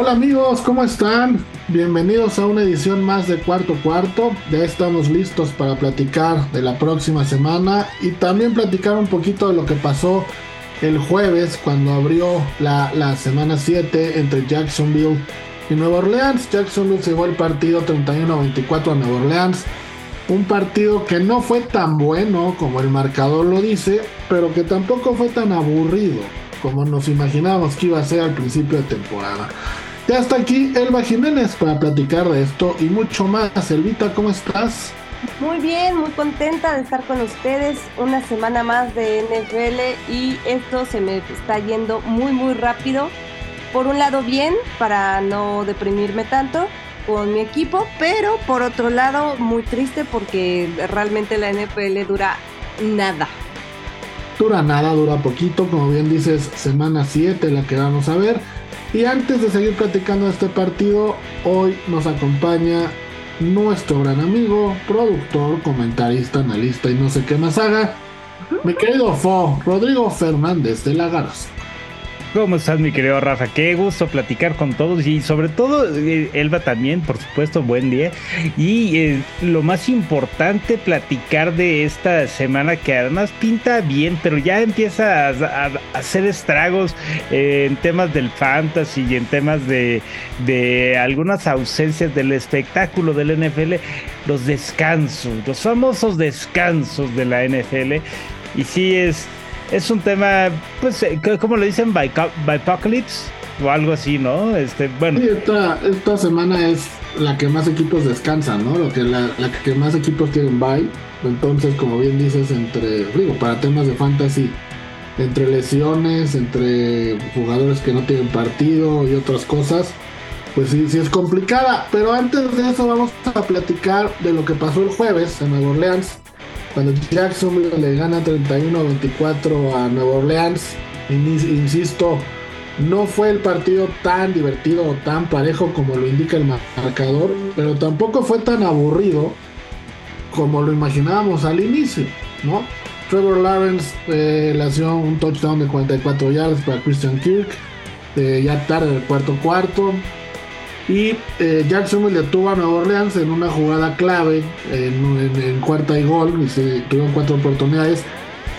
Hola amigos, ¿cómo están? Bienvenidos a una edición más de Cuarto Cuarto. Ya estamos listos para platicar de la próxima semana y también platicar un poquito de lo que pasó el jueves cuando abrió la, la semana 7 entre Jacksonville y Nueva Orleans. Jacksonville se llevó el partido 31-24 a Nueva Orleans. Un partido que no fue tan bueno como el marcador lo dice, pero que tampoco fue tan aburrido como nos imaginábamos que iba a ser al principio de temporada. Ya está aquí Elba Jiménez para platicar de esto y mucho más. Elvita, ¿cómo estás? Muy bien, muy contenta de estar con ustedes una semana más de NFL y esto se me está yendo muy muy rápido. Por un lado bien, para no deprimirme tanto, con mi equipo, pero por otro lado muy triste porque realmente la NFL dura nada. Dura nada, dura poquito, como bien dices, semana 7 la que vamos a ver. Y antes de seguir platicando de este partido, hoy nos acompaña nuestro gran amigo, productor, comentarista, analista y no sé qué más haga, mi querido Fo, Rodrigo Fernández de La. ¿Cómo estás, mi querido Rafa? Qué gusto platicar con todos y sobre todo eh, Elba también, por supuesto, buen día. Y eh, lo más importante, platicar de esta semana que además pinta bien, pero ya empieza a, hacer estragos eh, en temas del fantasy y en temas de, de algunas ausencias del espectáculo del NFL, los descansos, los famosos descansos de la NFL. Y sí es es un tema, pues, eh, como le dicen? Apocalypse o algo así, ¿no? Este, bueno. Esta, semana es la que más equipos descansan, ¿no? Lo que la, que más equipos tienen bye. Entonces, como bien dices, entre, digo, para temas de fantasy, entre lesiones, entre jugadores que no tienen partido y otras cosas, pues sí, sí es complicada. Pero antes de eso vamos a platicar de lo que pasó el jueves en Nueva Orleans cuando Jacksonville le gana 31-24 a Nueva Orleans, insisto, no fue el partido tan divertido o tan parejo como lo indica el marcador, pero tampoco fue tan aburrido como lo imaginábamos al inicio, ¿no? Trevor Lawrence eh, le hacía un touchdown de 44 yardas para Christian Kirk, eh, ya tarde del cuarto cuarto. Y eh, Jacksonville detuvo a Nueva Orleans en una jugada clave en, cuarta y gol. Y se tuvieron cuatro oportunidades.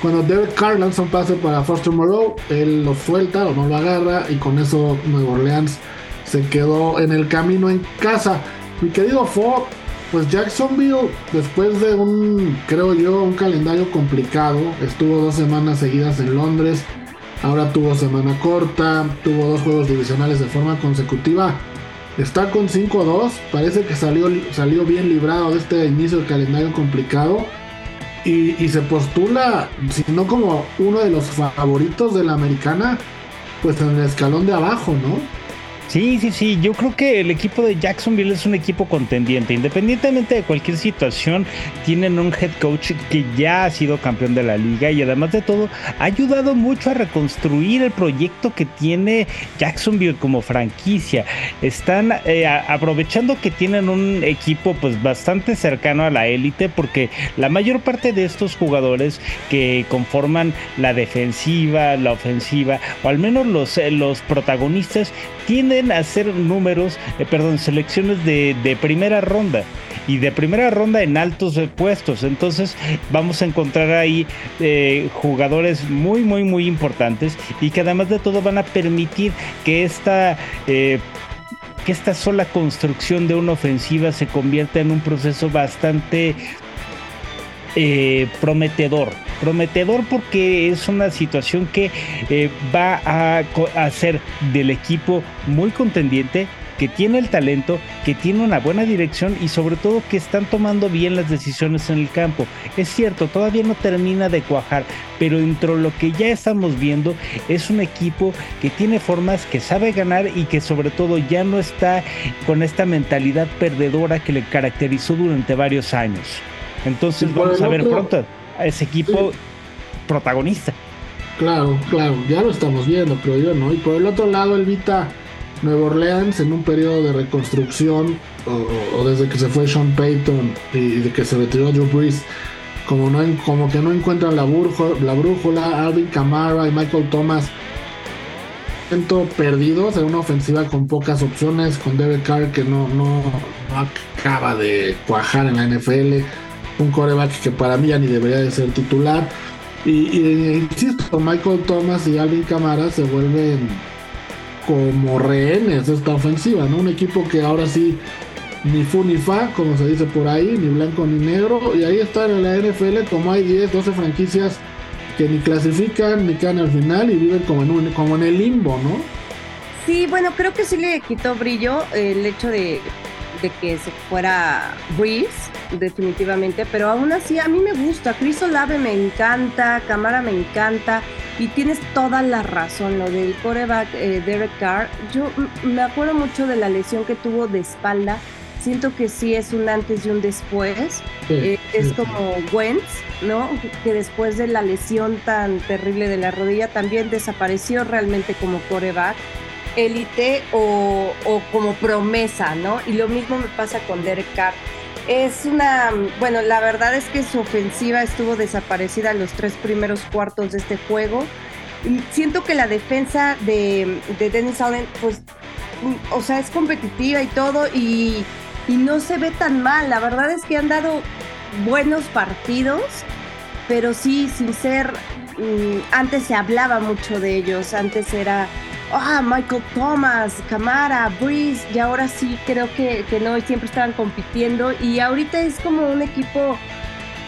Cuando Derek Carr lanza un pase para Foster Moreau, él lo suelta o no lo agarra. Y con eso Nueva Orleans se quedó en el camino en casa. Mi querido Fo, pues Jacksonville, después de un, creo yo, un calendario complicado, estuvo dos semanas seguidas en Londres. Ahora tuvo semana corta, tuvo dos juegos divisionales de forma consecutiva Está con 5-2. Parece que salió, salió bien librado de este inicio de calendario complicado. Y, y, se postula, si no como uno de los favoritos de la americana, pues en el escalón de abajo, ¿no? Sí, sí, sí. Yo creo que el equipo de Jacksonville es un equipo contendiente. Independientemente de cualquier situación, tienen un head coach que ya ha sido campeón de la liga y además de todo, ha ayudado mucho a reconstruir el proyecto que tiene Jacksonville como franquicia. Están eh, aprovechando que tienen un equipo pues bastante cercano a la élite porque la mayor parte de estos jugadores que conforman la defensiva, la ofensiva, o al menos los, eh, los protagonistas, tienden a hacer números, eh, perdón, selecciones de, primera ronda y de primera ronda en altos puestos. Entonces vamos a encontrar ahí eh, jugadores muy, muy, muy importantes y que además de todo van a permitir que esta... Eh, que esta sola construcción de una ofensiva se convierta en un proceso bastante prometedor prometedor porque es una situación que eh, va a hacer del equipo muy contendiente que tiene el talento, que tiene una buena dirección y sobre todo que están tomando bien las decisiones en el campo. Es cierto, todavía no termina de cuajar, pero dentro de lo que ya estamos viendo es un equipo que tiene formas, que sabe ganar y que sobre todo ya no está con esta mentalidad perdedora que le caracterizó durante varios años. Entonces vamos a ver pronto a ese equipo protagonista. Claro, claro, ya lo estamos viendo, creo yo, ¿no? Y por el otro lado, el Vita Nueva Orleans en un periodo de reconstrucción, o, desde que se fue Sean Payton y, de que se retiró Drew Brees, como, no, como que no encuentran la, la brújula, Alvin Kamara y Michael Thomas perdidos en una ofensiva con pocas opciones, con Derek Carr que no, no, acaba de cuajar en la NFL, un coreback que para mí ya ni debería de ser titular. Y, insisto, Michael Thomas y Alvin Kamara se vuelven como rehenes de esta ofensiva, ¿no? Un equipo que ahora sí ni fu ni fa, como se dice por ahí, ni blanco ni negro. Y ahí está en la NFL, como hay 10, 12 franquicias que ni clasifican ni quedan al final y viven como en, como en el limbo, ¿no? Sí, bueno, creo que sí le quitó brillo el hecho de, de que se fuera Breeze definitivamente, pero aún así a mí me gusta, Chris Olave me encanta, Camara me encanta y tienes toda la razón, lo del coreback eh, Derek Carr, yo me acuerdo mucho de la lesión que tuvo de espalda, siento que sí es un antes y un después, eh, es como Wentz, ¿no? Que después de la lesión tan terrible de la rodilla también desapareció realmente como coreback élite o, como promesa, ¿no? Y lo mismo me pasa con Derek Carr es una, bueno, la verdad es que su ofensiva estuvo desaparecida en los tres primeros cuartos de este juego. Siento que la defensa de, Dennis Allen, pues, mm, o sea, es competitiva y todo y, no se ve tan mal. La verdad es que han dado buenos partidos, pero sí, sin ser, mm, antes se hablaba mucho de ellos, antes era ah, Michael Thomas, Camara, Breeze, y ahora sí creo que, que no, siempre estaban compitiendo y ahorita es como un equipo,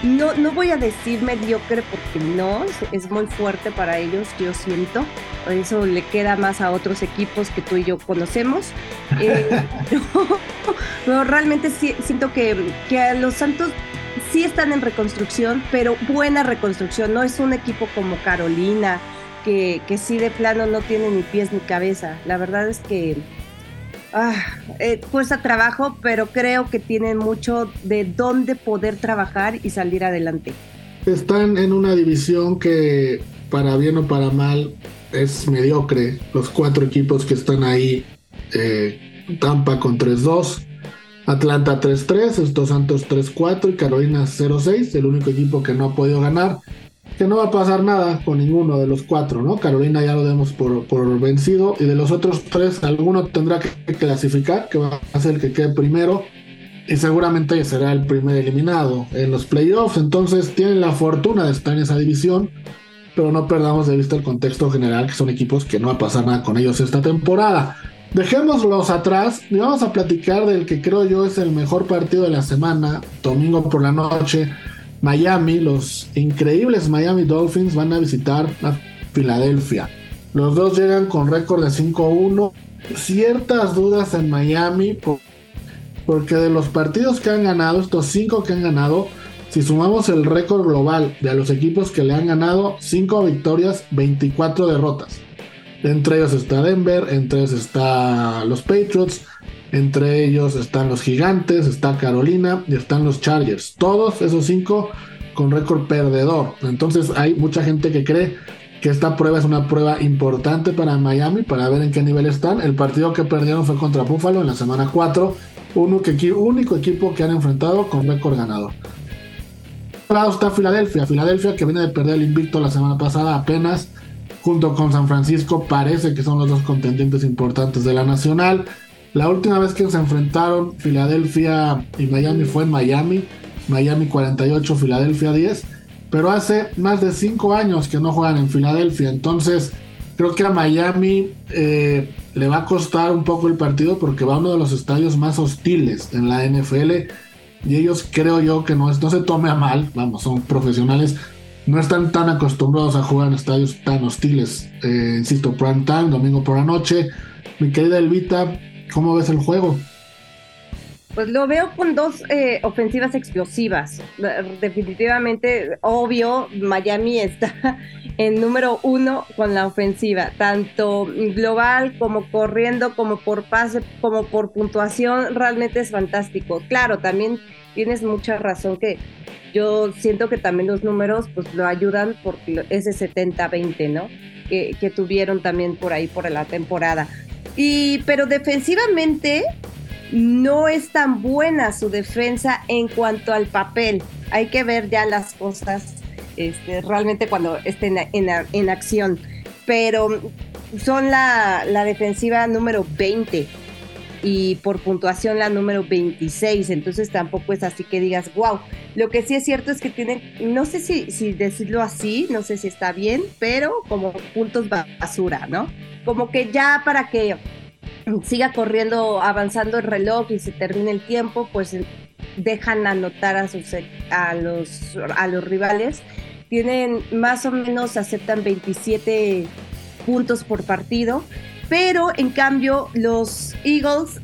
no, no voy a decir mediocre porque no, es muy fuerte para ellos, yo siento, eso le queda más a otros equipos que tú y yo conocemos, eh, pero, realmente siento que, que los Santos sí están en reconstrucción, pero buena reconstrucción, no es un equipo como Carolina, que, que sí de plano no tiene ni pies ni cabeza. La verdad es que ah, eh, cuesta trabajo, pero creo que tienen mucho de dónde poder trabajar y salir adelante. Están en una división que, para bien o para mal, es mediocre. Los cuatro equipos que están ahí, eh, Tampa con 3-2. Atlanta 3-3, estos Santos 3-4 y Carolina 0-6, el único equipo que no ha podido ganar que no va a pasar nada con ninguno de los cuatro, ¿no? Carolina ya lo demos por, por vencido y de los otros tres alguno tendrá que clasificar, que va a ser el que quede primero y seguramente será el primer eliminado en los playoffs, entonces tienen la fortuna de estar en esa división, pero no perdamos de vista el contexto general, que son equipos que no va a pasar nada con ellos esta temporada. Dejémoslos atrás y vamos a platicar del que creo yo es el mejor partido de la semana, domingo por la noche, Miami, los increíbles Miami Dolphins van a visitar a Filadelfia. Los dos llegan con récord de 5-1. Ciertas dudas en Miami porque de los partidos que han ganado, estos 5 que han ganado, si sumamos el récord global de los equipos que le han ganado, 5 victorias, 24 derrotas. Entre ellos está Denver, entre ellos está los Patriots, entre ellos están los Gigantes, está Carolina y están los Chargers. Todos esos cinco con récord perdedor. Entonces hay mucha gente que cree que esta prueba es una prueba importante para Miami para ver en qué nivel están. El partido que perdieron fue contra Buffalo en la semana 4. Uno que, único equipo que han enfrentado con récord ganador. lado está Filadelfia. Filadelfia que viene de perder el invicto la semana pasada apenas junto con San Francisco parece que son los dos contendientes importantes de la nacional. La última vez que se enfrentaron Filadelfia y Miami fue en Miami. Miami 48, Filadelfia 10. Pero hace más de 5 años que no juegan en Filadelfia. Entonces creo que a Miami eh, le va a costar un poco el partido porque va a uno de los estadios más hostiles en la NFL. Y ellos creo yo que no, se tome a mal. Vamos, son profesionales. No están tan acostumbrados a jugar en estadios tan hostiles. Eh, insisto, prime time, domingo por la noche. Mi querida Elvita, ¿Cómo ves el juego? Pues lo veo con dos eh, ofensivas explosivas. Definitivamente, obvio, Miami está en número uno con la ofensiva, tanto global como corriendo, como por pase, como por puntuación, realmente es fantástico. Claro, también tienes mucha razón que yo siento que también los números pues lo ayudan porque ese 70-20, ¿no? Que tuvieron también por ahí por la temporada. Y, pero defensivamente, no es tan buena su defensa en cuanto al papel. Hay que ver ya las cosas este, realmente cuando estén en, acción. Pero son la, defensiva número 20 y por puntuación la número 26, entonces tampoco es así que digas, wow, lo que sí es cierto es que tienen, no sé si, decirlo así, no sé si está bien, pero como puntos basura, ¿no? Como que ya para que siga corriendo, avanzando el reloj y se termine el tiempo, pues dejan anotar a, sus, a, los, a los rivales. Tienen más o menos, aceptan 27 puntos por partido, pero en cambio los Eagles,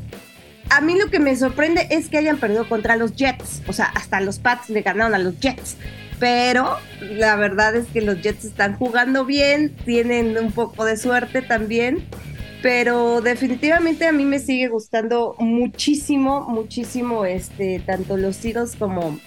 a mí lo que me sorprende es que hayan perdido contra los Jets, o sea, hasta los Pats le ganaron a los Jets. Pero la verdad es que los Jets están jugando bien, tienen un poco de suerte también pero definitivamente a mí me sigue gustando muchísimo, muchísimo este, tanto los Eagles como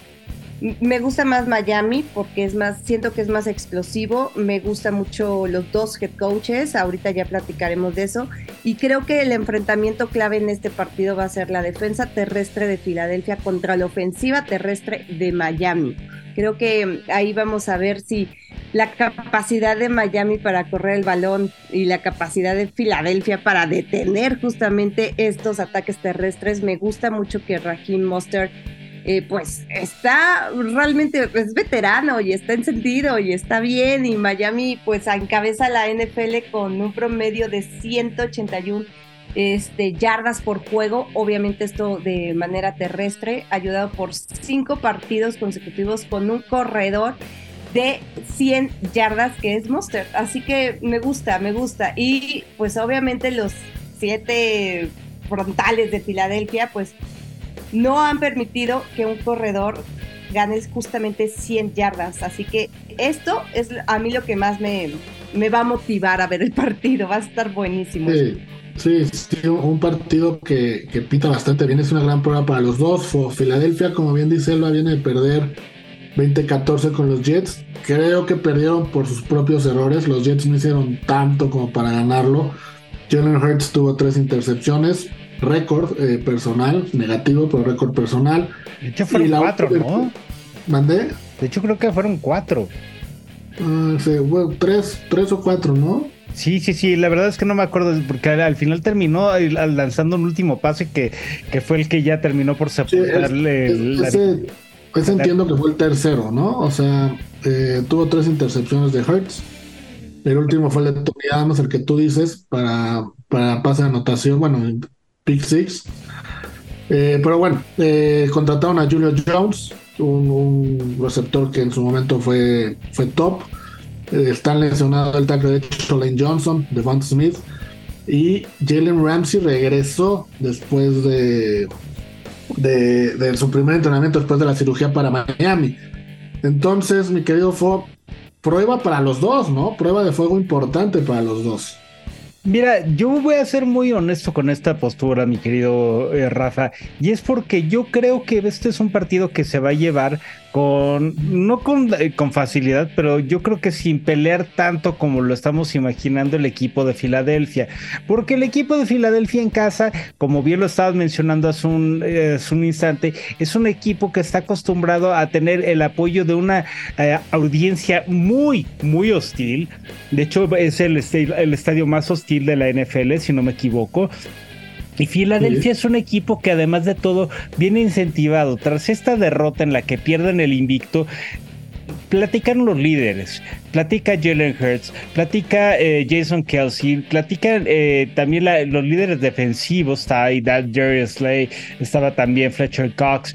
me gusta más Miami porque es más, siento que es más explosivo, me gusta mucho los dos head coaches, ahorita ya platicaremos de eso, y creo que el enfrentamiento clave en este partido va a ser la defensa terrestre de Filadelfia contra la ofensiva terrestre de Miami. Creo que ahí vamos a ver si la capacidad de Miami para correr el balón y la capacidad de Filadelfia para detener justamente estos ataques terrestres. Me gusta mucho que Raheem Mostert eh, pues está realmente es veterano y está encendido y está bien y Miami pues encabeza la NFL con un promedio de 181 este, yardas por juego, obviamente esto de manera terrestre, ayudado por cinco partidos consecutivos con un corredor de 100 yardas que es Monster. Así que me gusta, me gusta. Y pues obviamente los siete frontales de Filadelfia pues no han permitido que un corredor gane justamente 100 yardas. Así que esto es a mí lo que más me, me va a motivar a ver el partido. Va a estar buenísimo. Sí, sí, un partido que, que pinta bastante bien. Es una gran prueba para los dos. Filadelfia, como bien dice Elba, viene de perder 20-14 con los Jets. Creo que perdieron por sus propios errores. Los Jets no hicieron tanto como para ganarlo. Jalen Hurts tuvo tres intercepciones. Récord eh, personal, negativo, pero récord personal. De hecho, fueron cuatro, ¿no? ¿Mandé? De hecho, creo que fueron cuatro. Ah, sí, bueno, tres, tres o cuatro, ¿no? Sí, sí, sí, la verdad es que no me acuerdo, porque al final terminó lanzando un último pase que, que fue el que ya terminó por sepultarle. ese, entiendo que fue el tercero, ¿no? O sea, eh, tuvo tres intercepciones de Hertz. El último fue el de Tony Adams, el que tú dices, para, para pase de anotación, bueno, Pick Six. Eh, pero bueno, eh, contrataron a Julio Jones, un, receptor que en su momento fue, fue top. Eh, están lesionados el tackle de Lane Johnson, Devon Smith. Y Jalen Ramsey regresó después de, de, su primer entrenamiento después de la cirugía para Miami. Entonces, mi querido Fo, prueba para los dos, ¿no? Prueba de fuego importante para los dos. Mira, yo voy a ser muy honesto con esta postura, mi querido eh, Rafa, y es porque yo creo que este es un partido que se va a llevar con, no con, eh, con, facilidad, pero yo creo que sin pelear tanto como lo estamos imaginando el equipo de Filadelfia, porque el equipo de Filadelfia en casa, como bien lo estabas mencionando hace un, eh, un instante, es un equipo que está acostumbrado a tener el apoyo de una eh, audiencia muy, muy hostil. De hecho, es el, el estadio más hostil de la NFL, si no me equivoco. Y Filadelfia es un equipo que además de todo viene incentivado. Tras esta derrota en la que pierden el invicto, platican los líderes, platica Jalen Hurts, platica eh, Jason Kelsey, platican eh, también los líderes defensivos, está ahí Jerry Slay, estaba también Fletcher Cox.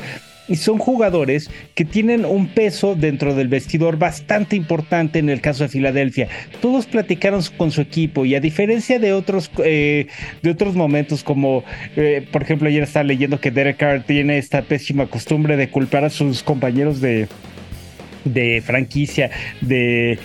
Y son jugadores que tienen un peso dentro del vestidor bastante importante en el caso de Filadelfia. Todos platicaron con su equipo y a diferencia de otros, eh, de otros momentos como eh, por ejemplo ayer estaba leyendo que Derek Carr tiene esta pésima costumbre de culpar a sus compañeros de de franquicia, de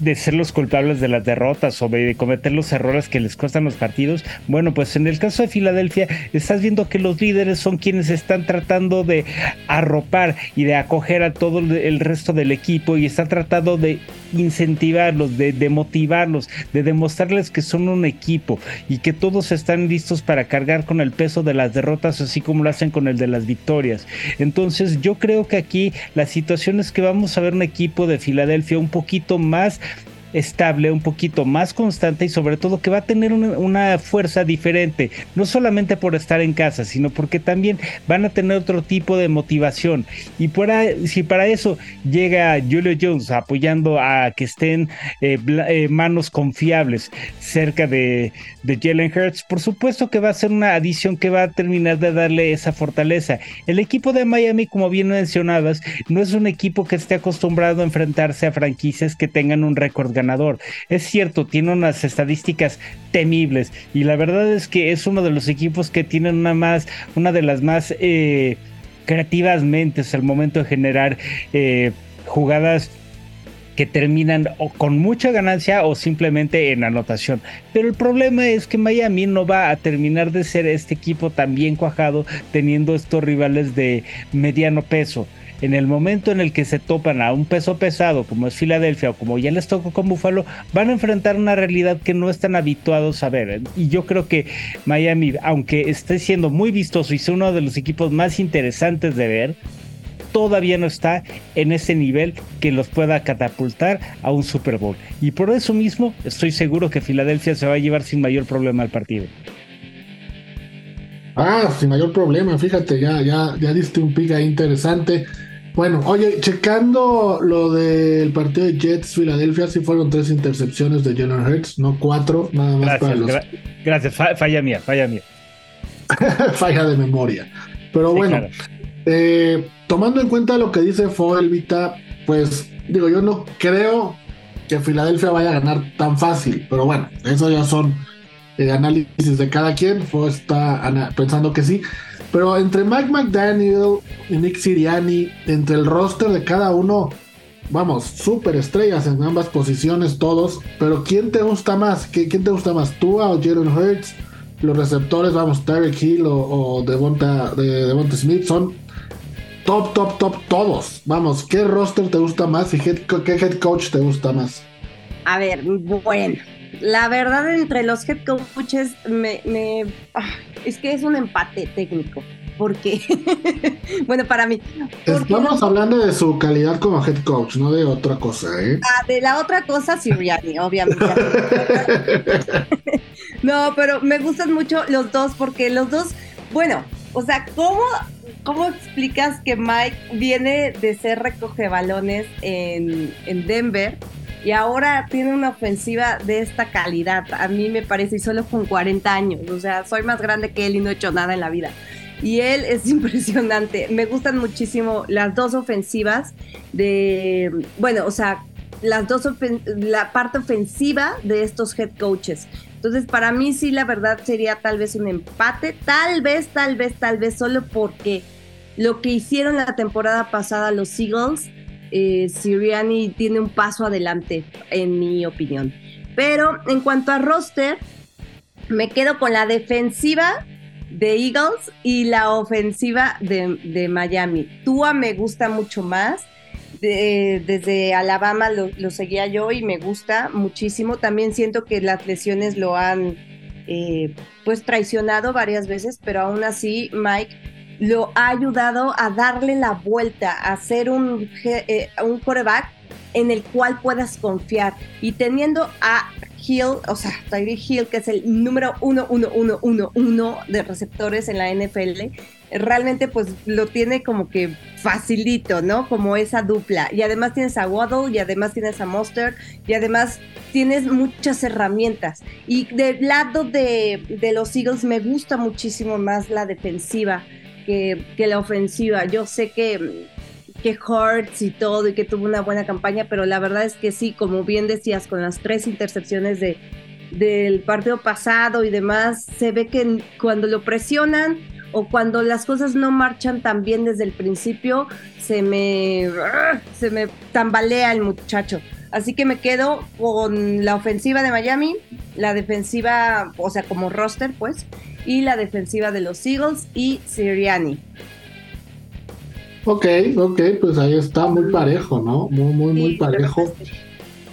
de ser los culpables de las derrotas o de cometer los errores que les cuestan los partidos. Bueno, pues en el caso de Filadelfia estás viendo que los líderes son quienes están tratando de arropar y de acoger a todo el resto del equipo y están tratando de incentivarlos, de, motivarlos, de demostrarles que son un equipo y que todos están listos para cargar con el peso de las derrotas así como lo hacen con el de las victorias. Entonces yo creo que aquí la situación es que vamos a ver un equipo de Filadelfia un poquito más estable, un poquito más constante y sobre todo que va a tener una, fuerza diferente, no solamente por estar en casa, sino porque también van a tener otro tipo de motivación. Y para, si para eso llega Julio Jones apoyando a que estén eh, eh, manos confiables cerca de, de Jalen Hurts, por supuesto que va a ser una adición que va a terminar de darle esa fortaleza. El equipo de Miami, como bien mencionabas, no es un equipo que esté acostumbrado a enfrentarse a franquicias que tengan un récord ganador es cierto, tiene unas estadísticas temibles y la verdad es que es uno de los equipos que tienen una más, una de las más eh, creativas mentes al momento de generar eh, jugadas que terminan o con mucha ganancia o simplemente en anotación. Pero el problema es que Miami no va a terminar de ser este equipo tan bien cuajado teniendo estos rivales de mediano peso en el momento en el que se topan a un peso pesado como es Filadelfia o como ya les tocó con Buffalo, van a enfrentar una realidad que no están habituados a ver. Y yo creo que Miami, aunque esté siendo muy vistoso y sea uno de los equipos más interesantes de ver, todavía no está en ese nivel que los pueda catapultar a un Super Bowl. Y por eso mismo estoy seguro que Filadelfia se va a llevar sin mayor problema al partido. Ah, sin mayor problema, fíjate, ya, ya, ya diste un pick ahí interesante. Bueno, oye, checando lo del partido de Jets Filadelfia, sí fueron tres intercepciones de Jalen Hurts, no cuatro, nada más para los. gracias, falla mía, falla mía. falla de memoria. Pero bueno, eh, tomando en cuenta lo que dice Foelvita, pues digo, yo no creo que Filadelfia vaya a ganar tan fácil, pero bueno, eso ya son eh, análisis de cada quien. Fue está pensando que sí. Pero entre Mike McDaniel y Nick Siriani, entre el roster de cada uno, vamos, súper estrellas en ambas posiciones todos. Pero ¿quién te gusta más? ¿Quién te gusta más? ¿Tú o Jalen Hurts? Los receptores, vamos, Tyreek Hill o, Devonta, de, Devonta Smith son top, top, top todos. Vamos, ¿qué roster te gusta más y qué head coach te gusta más? A ver, bueno, la verdad entre los head coaches me, me es que es un empate técnico. Porque, bueno, para mí. Estamos hablando de su calidad como head coach, no de otra cosa, ¿eh? Ah, de la otra cosa, Siriani, obviamente. no, pero me gustan mucho los dos porque los dos, bueno, o sea, ¿cómo, cómo explicas que Mike viene de ser recoge balones en, en Denver? y ahora tiene una ofensiva de esta calidad. A mí me parece, y solo con 40 años, o sea, soy más grande que él y no he hecho nada en la vida. Y él es impresionante. Me gustan muchísimo las dos ofensivas de, bueno, o sea, las dos, la parte ofensiva de estos head coaches. Entonces, para mí sí, la verdad sería tal vez un empate, tal vez, tal vez, tal vez, solo porque lo que hicieron la temporada pasada los Eagles eh, Siriani tiene un paso adelante, en mi opinión. Pero en cuanto a roster, me quedo con la defensiva de Eagles y la ofensiva de, Miami. Tua me gusta mucho más. desde Alabama lo, seguía yo y me gusta muchísimo. También siento que las lesiones lo han eh, pues traicionado varias veces, pero aún así Mike lo ha ayudado a darle la vuelta, a ser un, eh, un coreback en el cual puedas confiar. Y teniendo a Hill, o sea, Tyree Hill, que es el número uno, uno, uno, uno, uno de receptores en la NFL, realmente pues lo tiene como que facilito, ¿no? Como esa dupla. Y además tienes a Waddle, y además tienes a Monster, y además tienes muchas herramientas. Y del lado de, de los Eagles me gusta muchísimo más la defensiva que, la ofensiva. Yo sé que que Hurts y todo y que tuvo una buena campaña, pero la verdad es que sí, como bien decías, con las tres intercepciones de, del partido pasado y demás, se ve que cuando lo presionan o cuando las cosas no marchan tan bien desde el principio, se me, se me tambalea el muchacho. Así que me quedo con la ofensiva de Miami, la defensiva, o sea, como roster, pues, y la defensiva de los Eagles y Siriani. Ok, ok, pues ahí está muy parejo, ¿no? Muy, muy, muy parejo.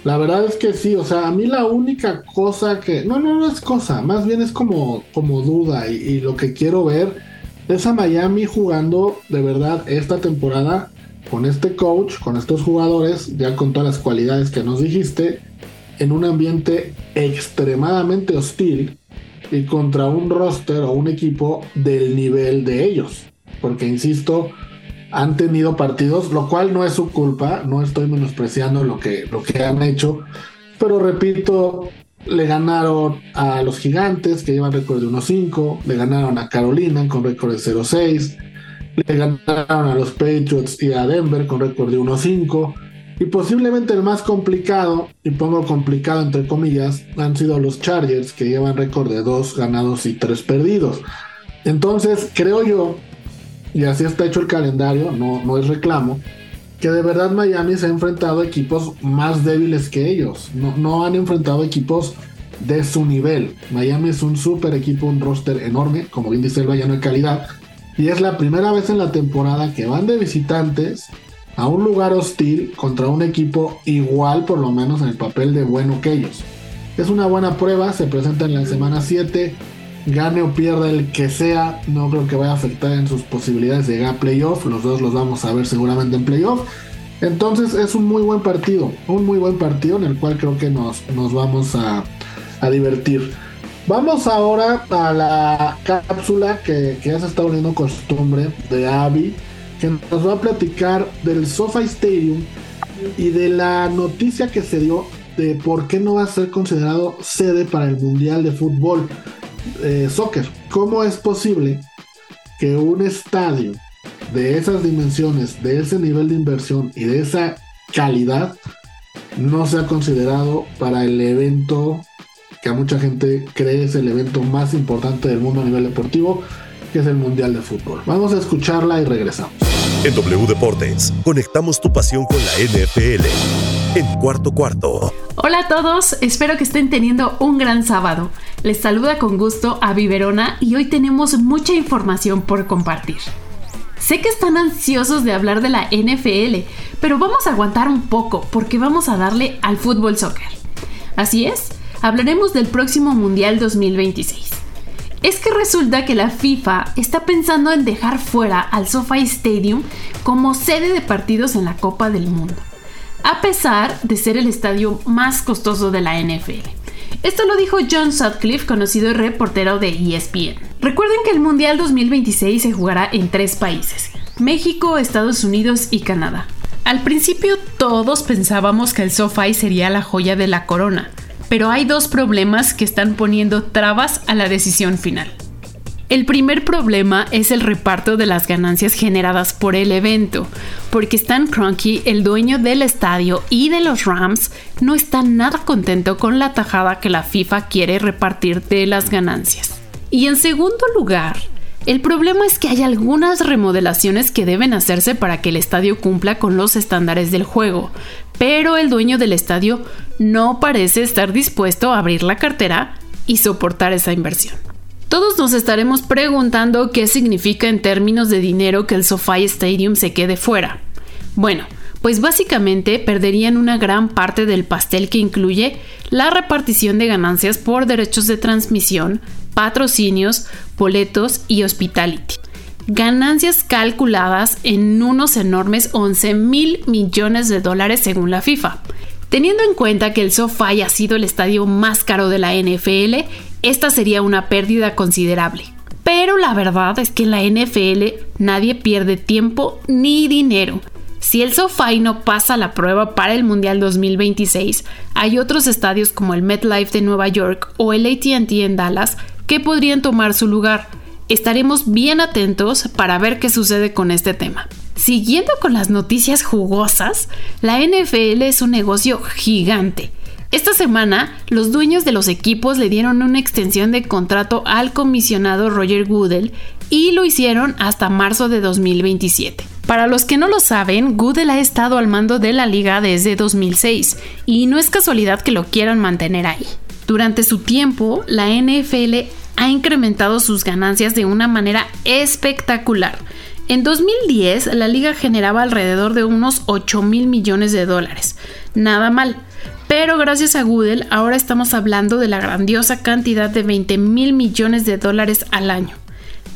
La verdad es que sí, o sea, a mí la única cosa que... No, no, no es cosa, más bien es como, como duda y, lo que quiero ver es a Miami jugando de verdad esta temporada con este coach, con estos jugadores, ya con todas las cualidades que nos dijiste, en un ambiente extremadamente hostil y contra un roster o un equipo del nivel de ellos. Porque, insisto, han tenido partidos, lo cual no es su culpa, no estoy menospreciando lo que, lo que han hecho, pero repito, le ganaron a los gigantes que llevan récord de 1-5, le ganaron a Carolina con récord de 0-6, le ganaron a los Patriots y a Denver con récord de 1-5, y posiblemente el más complicado, y pongo complicado entre comillas, han sido los Chargers que llevan récord de 2 ganados y 3 perdidos. Entonces, creo yo y así está hecho el calendario, no, no es reclamo, que de verdad Miami se ha enfrentado a equipos más débiles que ellos, no, no han enfrentado equipos de su nivel. Miami es un super equipo, un roster enorme, como bien dice el Vallano de calidad, y es la primera vez en la temporada que van de visitantes a un lugar hostil contra un equipo igual, por lo menos en el papel de bueno que ellos. Es una buena prueba, se presenta en la semana 7 gane o pierda el que sea, no creo que vaya a afectar en sus posibilidades de llegar a playoff. Los dos los vamos a ver seguramente en playoff. Entonces es un muy buen partido, un muy buen partido en el cual creo que nos, nos vamos a, divertir. Vamos ahora a la cápsula que, que ya se costumbre de Abby, que nos va a platicar del SoFi Stadium y de la noticia que se dio de por qué no va a ser considerado sede para el Mundial de Fútbol. Eh, soccer. ¿Cómo es posible que un estadio de esas dimensiones, de ese nivel de inversión y de esa calidad no sea considerado para el evento que a mucha gente cree es el evento más importante del mundo a nivel deportivo, que es el Mundial de Fútbol? Vamos a escucharla y regresamos. En W Deportes, conectamos tu pasión con la NFL. En cuarto cuarto. Hola a todos, espero que estén teniendo un gran sábado. Les saluda con gusto a Viverona y hoy tenemos mucha información por compartir. Sé que están ansiosos de hablar de la NFL, pero vamos a aguantar un poco porque vamos a darle al fútbol soccer. Así es, hablaremos del próximo Mundial 2026. Es que resulta que la FIFA está pensando en dejar fuera al SoFi Stadium como sede de partidos en la Copa del Mundo, a pesar de ser el estadio más costoso de la NFL. Esto lo dijo John Sutcliffe, conocido reportero de ESPN. Recuerden que el Mundial 2026 se jugará en tres países, México, Estados Unidos y Canadá. Al principio todos pensábamos que el SoFi sería la joya de la corona, pero hay dos problemas que están poniendo trabas a la decisión final. El primer problema es el reparto de las ganancias generadas por el evento, porque Stan Kroenke, el dueño del estadio y de los Rams, no está nada contento con la tajada que la FIFA quiere repartir de las ganancias. Y en segundo lugar, el problema es que hay algunas remodelaciones que deben hacerse para que el estadio cumpla con los estándares del juego, pero el dueño del estadio no parece estar dispuesto a abrir la cartera y soportar esa inversión. Todos nos estaremos preguntando qué significa en términos de dinero que el SoFi Stadium se quede fuera. Bueno, pues básicamente perderían una gran parte del pastel que incluye la repartición de ganancias por derechos de transmisión, patrocinios, boletos y hospitality. Ganancias calculadas en unos enormes 11 mil millones de dólares según la FIFA. Teniendo en cuenta que el SoFi ha sido el estadio más caro de la NFL, esta sería una pérdida considerable. Pero la verdad es que en la NFL nadie pierde tiempo ni dinero. Si el SoFi no pasa la prueba para el Mundial 2026, hay otros estadios como el MetLife de Nueva York o el ATT en Dallas podrían tomar su lugar. Estaremos bien atentos para ver qué sucede con este tema. Siguiendo con las noticias jugosas, la NFL es un negocio gigante. Esta semana, los dueños de los equipos le dieron una extensión de contrato al comisionado Roger Goodell y lo hicieron hasta marzo de 2027. Para los que no lo saben, Goodell ha estado al mando de la liga desde 2006 y no es casualidad que lo quieran mantener ahí. Durante su tiempo, la NFL ha incrementado sus ganancias de una manera espectacular. En 2010, la liga generaba alrededor de unos 8 mil millones de dólares. Nada mal. Pero gracias a Google, ahora estamos hablando de la grandiosa cantidad de 20 mil millones de dólares al año.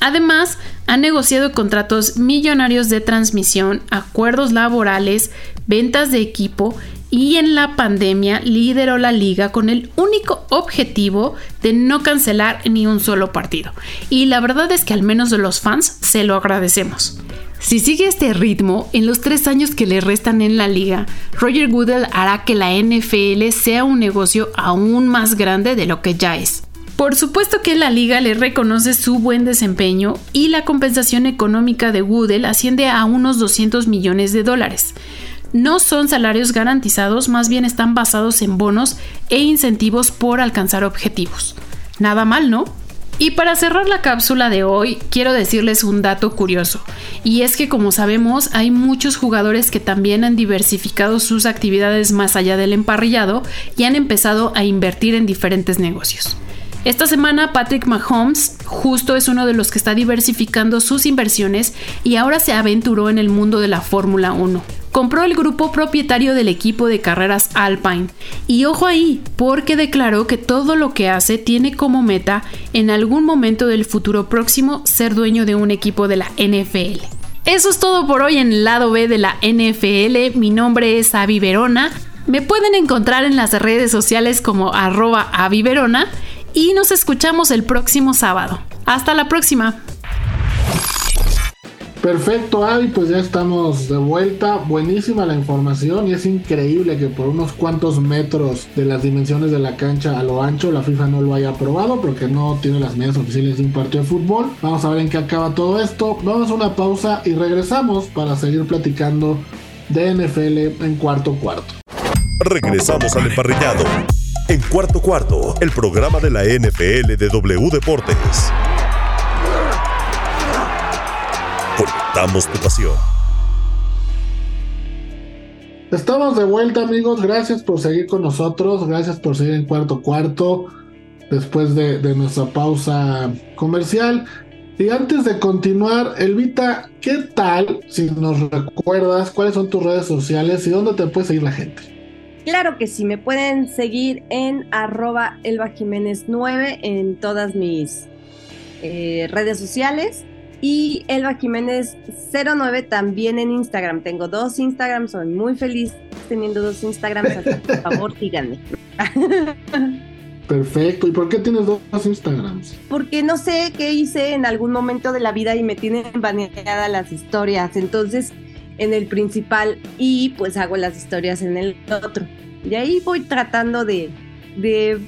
Además, ha negociado contratos millonarios de transmisión, acuerdos laborales, ventas de equipo y en la pandemia lideró la liga con el único objetivo de no cancelar ni un solo partido. Y la verdad es que al menos de los fans se lo agradecemos. Si sigue este ritmo, en los tres años que le restan en la liga, Roger Goodell hará que la NFL sea un negocio aún más grande de lo que ya es. Por supuesto que la liga le reconoce su buen desempeño y la compensación económica de Goodell asciende a unos 200 millones de dólares no son salarios garantizados, más bien están basados en bonos e incentivos por alcanzar objetivos. Nada mal, ¿no? Y para cerrar la cápsula de hoy, quiero decirles un dato curioso, y es que como sabemos hay muchos jugadores que también han diversificado sus actividades más allá del emparrillado y han empezado a invertir en diferentes negocios. Esta semana Patrick Mahomes justo es uno de los que está diversificando sus inversiones y ahora se aventuró en el mundo de la Fórmula 1 compró el grupo propietario del equipo de carreras Alpine. Y ojo ahí, porque declaró que todo lo que hace tiene como meta en algún momento del futuro próximo ser dueño de un equipo de la NFL. Eso es todo por hoy en el lado B de la NFL. Mi nombre es Avi Verona. Me pueden encontrar en las redes sociales como arroba Aviverona y nos escuchamos el próximo sábado. Hasta la próxima. Perfecto, Avi, pues ya estamos de vuelta. Buenísima la información y es increíble que por unos cuantos metros de las dimensiones de la cancha a lo ancho la FIFA no lo haya aprobado porque no tiene las medidas oficiales de un partido de fútbol. Vamos a ver en qué acaba todo esto. Vamos a una pausa y regresamos para seguir platicando de NFL en cuarto cuarto. Regresamos al emparrillado. En cuarto cuarto, el programa de la NFL de W Deportes. Conectamos tu pasión. Estamos de vuelta amigos, gracias por seguir con nosotros, gracias por seguir en cuarto cuarto después de, nuestra pausa comercial. Y antes de continuar, Elvita, ¿qué tal si nos recuerdas cuáles son tus redes sociales y dónde te puede seguir la gente? Claro que sí, me pueden seguir en arroba Elba Jiménez 9 en todas mis eh, redes sociales y Elba Jiménez 09 también en Instagram. Tengo dos Instagrams, soy muy feliz teniendo dos Instagrams, por favor síganme. Perfecto. ¿Y por qué tienes dos Instagrams? Porque no sé qué hice en algún momento de la vida y me tienen baneadas las historias. Entonces, en el principal y pues hago las historias en el otro. Y ahí voy tratando de, de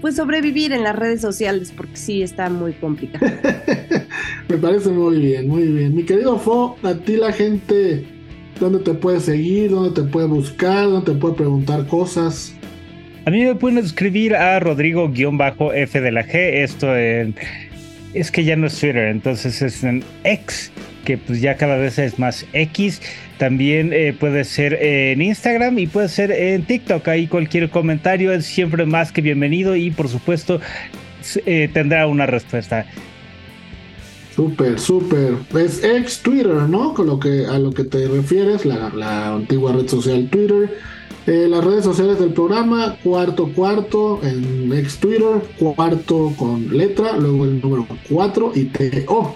pues sobrevivir en las redes sociales porque sí está muy complicado. Me parece muy bien, muy bien. Mi querido Fo, a ti la gente, ¿dónde te puede seguir? ¿Dónde te puede buscar? ¿Dónde te puede preguntar cosas? A mí me pueden escribir a Rodrigo-F de la G, esto en... Es que ya no es Twitter, entonces es en X, que pues ya cada vez es más X. También eh, puede ser en Instagram y puede ser en TikTok. Ahí cualquier comentario es siempre más que bienvenido y por supuesto eh, tendrá una respuesta. Súper, súper. Es ex Twitter, ¿no? Con lo que, a lo que te refieres, la, antigua red social Twitter. Eh, las redes sociales del programa, cuarto cuarto en ex Twitter, cuarto con letra, luego el número 4 y TO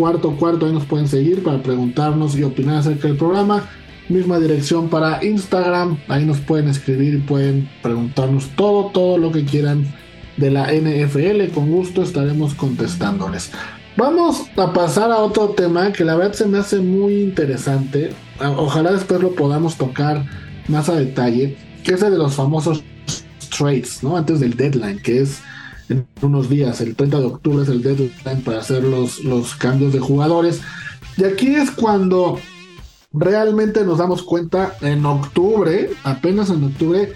cuarto cuarto ahí nos pueden seguir para preguntarnos y opinar acerca del programa. Misma dirección para Instagram, ahí nos pueden escribir y pueden preguntarnos todo, todo lo que quieran de la NFL. Con gusto estaremos contestándoles. Vamos a pasar a otro tema que la verdad se me hace muy interesante. Ojalá después lo podamos tocar más a detalle, que es el de los famosos trades, ¿no? Antes del deadline, que es en unos días. El 30 de octubre es el deadline para hacer los, los cambios de jugadores. Y aquí es cuando realmente nos damos cuenta en octubre, apenas en octubre,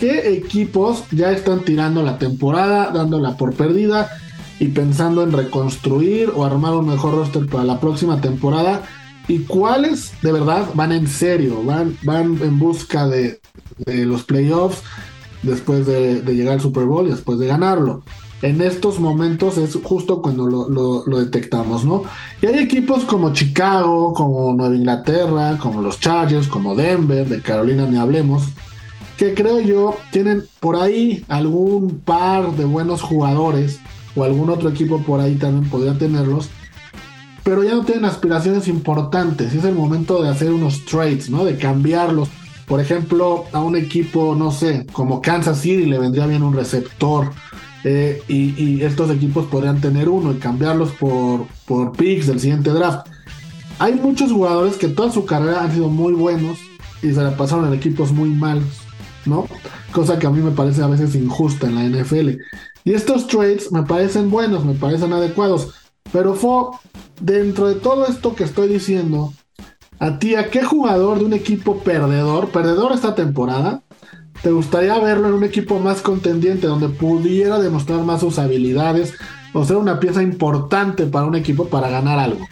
qué equipos ya están tirando la temporada, dándola por perdida y pensando en reconstruir o armar un mejor roster para la próxima temporada y cuáles de verdad van en serio, van, van en busca de, los playoffs después de, llegar al Super Bowl y después de ganarlo. En estos momentos es justo cuando lo, lo, detectamos, ¿no? Y hay equipos como Chicago, como Nueva Inglaterra, como los Chargers, como Denver, de Carolina ni hablemos, que creo yo tienen por ahí algún par de buenos jugadores o algún otro equipo por ahí también podría tenerlos, pero ya no tienen aspiraciones importantes. Es el momento de hacer unos trades, ¿no? De cambiarlos. Por ejemplo, a un equipo, no sé, como Kansas City le vendría bien un receptor. Eh, y, estos equipos podrían tener uno y cambiarlos por, por picks del siguiente draft. Hay muchos jugadores que toda su carrera han sido muy buenos y se la pasaron en equipos muy malos, ¿no? Cosa que a mí me parece a veces injusta en la NFL. Y estos trades me parecen buenos, me parecen adecuados. Pero fue dentro de todo esto que estoy diciendo, a ti, ¿a qué jugador de un equipo perdedor, perdedor esta temporada, te gustaría verlo en un equipo más contendiente, donde pudiera demostrar más sus habilidades o ser una pieza importante para un equipo para ganar algo?